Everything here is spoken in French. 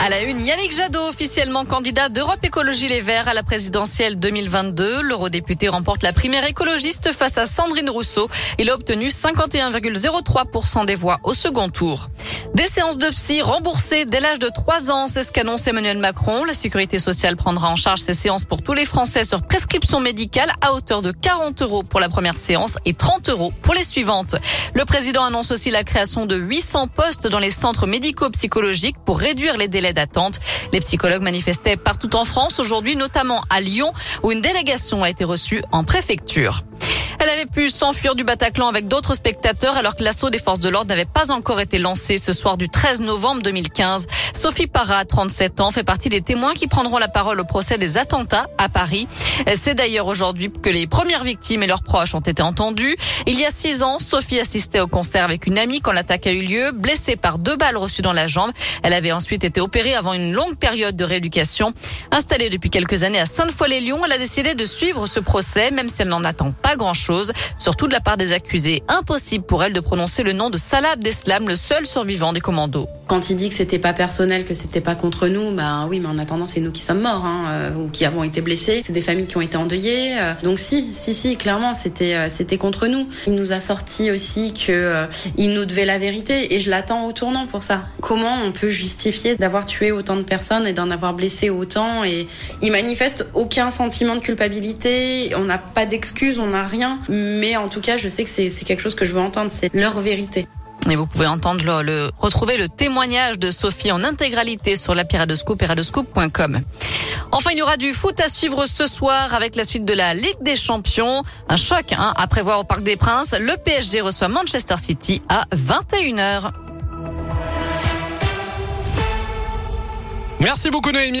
À la une, Yannick Jadot, officiellement candidat d'Europe Écologie Les Verts à la présidentielle 2022. L'eurodéputé remporte la primaire écologiste face à Sandrine Rousseau. Il a obtenu 51,03% des voix au second tour. Des séances de psy remboursées dès l'âge de 3 ans, c'est ce qu'annonce Emmanuel Macron. La sécurité sociale prendra en charge ces séances pour tous les Français sur prescription médicale à hauteur de 40 euros pour la première séance et 30 euros pour les suivantes. Le président annonce aussi la création de 800 postes dans les centres médico-psychologiques pour réduire les délais d'attente. Les psychologues manifestaient partout en France aujourd'hui, notamment à Lyon, où une délégation a été reçue en préfecture. Elle avait pu s'enfuir du Bataclan avec d'autres spectateurs alors que l'assaut des forces de l'ordre n'avait pas encore été lancé ce soir du 13 novembre 2015. Sophie Parra, 37 ans, fait partie des témoins qui prendront la parole au procès des attentats à Paris. C'est d'ailleurs aujourd'hui que les premières victimes et leurs proches ont été entendus. Il y a six ans, Sophie assistait au concert avec une amie quand l'attaque a eu lieu, blessée par deux balles reçues dans la jambe. Elle avait ensuite été opérée avant une longue période de rééducation. Installée depuis quelques années à Sainte-Foy-les-Lyons, elle a décidé de suivre ce procès, même si elle n'en attend pas grand-chose surtout de la part des accusés. Impossible pour elle de prononcer le nom de Salah Abdeslam, le seul survivant des commandos. Quand il dit que c'était pas personnel, que c'était pas contre nous, bah oui, mais en attendant, c'est nous qui sommes morts hein, euh, ou qui avons été blessés. C'est des familles qui ont été endeuillées. Euh. donc si, si, si, clairement, c'était euh, c'était contre nous. Il nous a sorti aussi que il nous devait la vérité et je l'attends au tournant pour ça. Comment on peut justifier d'avoir tué autant de personnes et d'en avoir blessé autant? Et il manifeste aucun sentiment de culpabilité. On n'a pas d'excuses, on n'a rien mais en tout cas, je sais que c'est quelque chose que je veux entendre, c'est leur vérité. Et vous pouvez entendre le, retrouver le témoignage de Sophie en intégralité sur la Piradoscope, piradoscope.com. Enfin, il y aura du foot à suivre ce soir avec la suite de la Ligue des Champions. Un choc hein, à prévoir au Parc des Princes. Le PSG reçoit Manchester City à 21h. Merci beaucoup Noémie.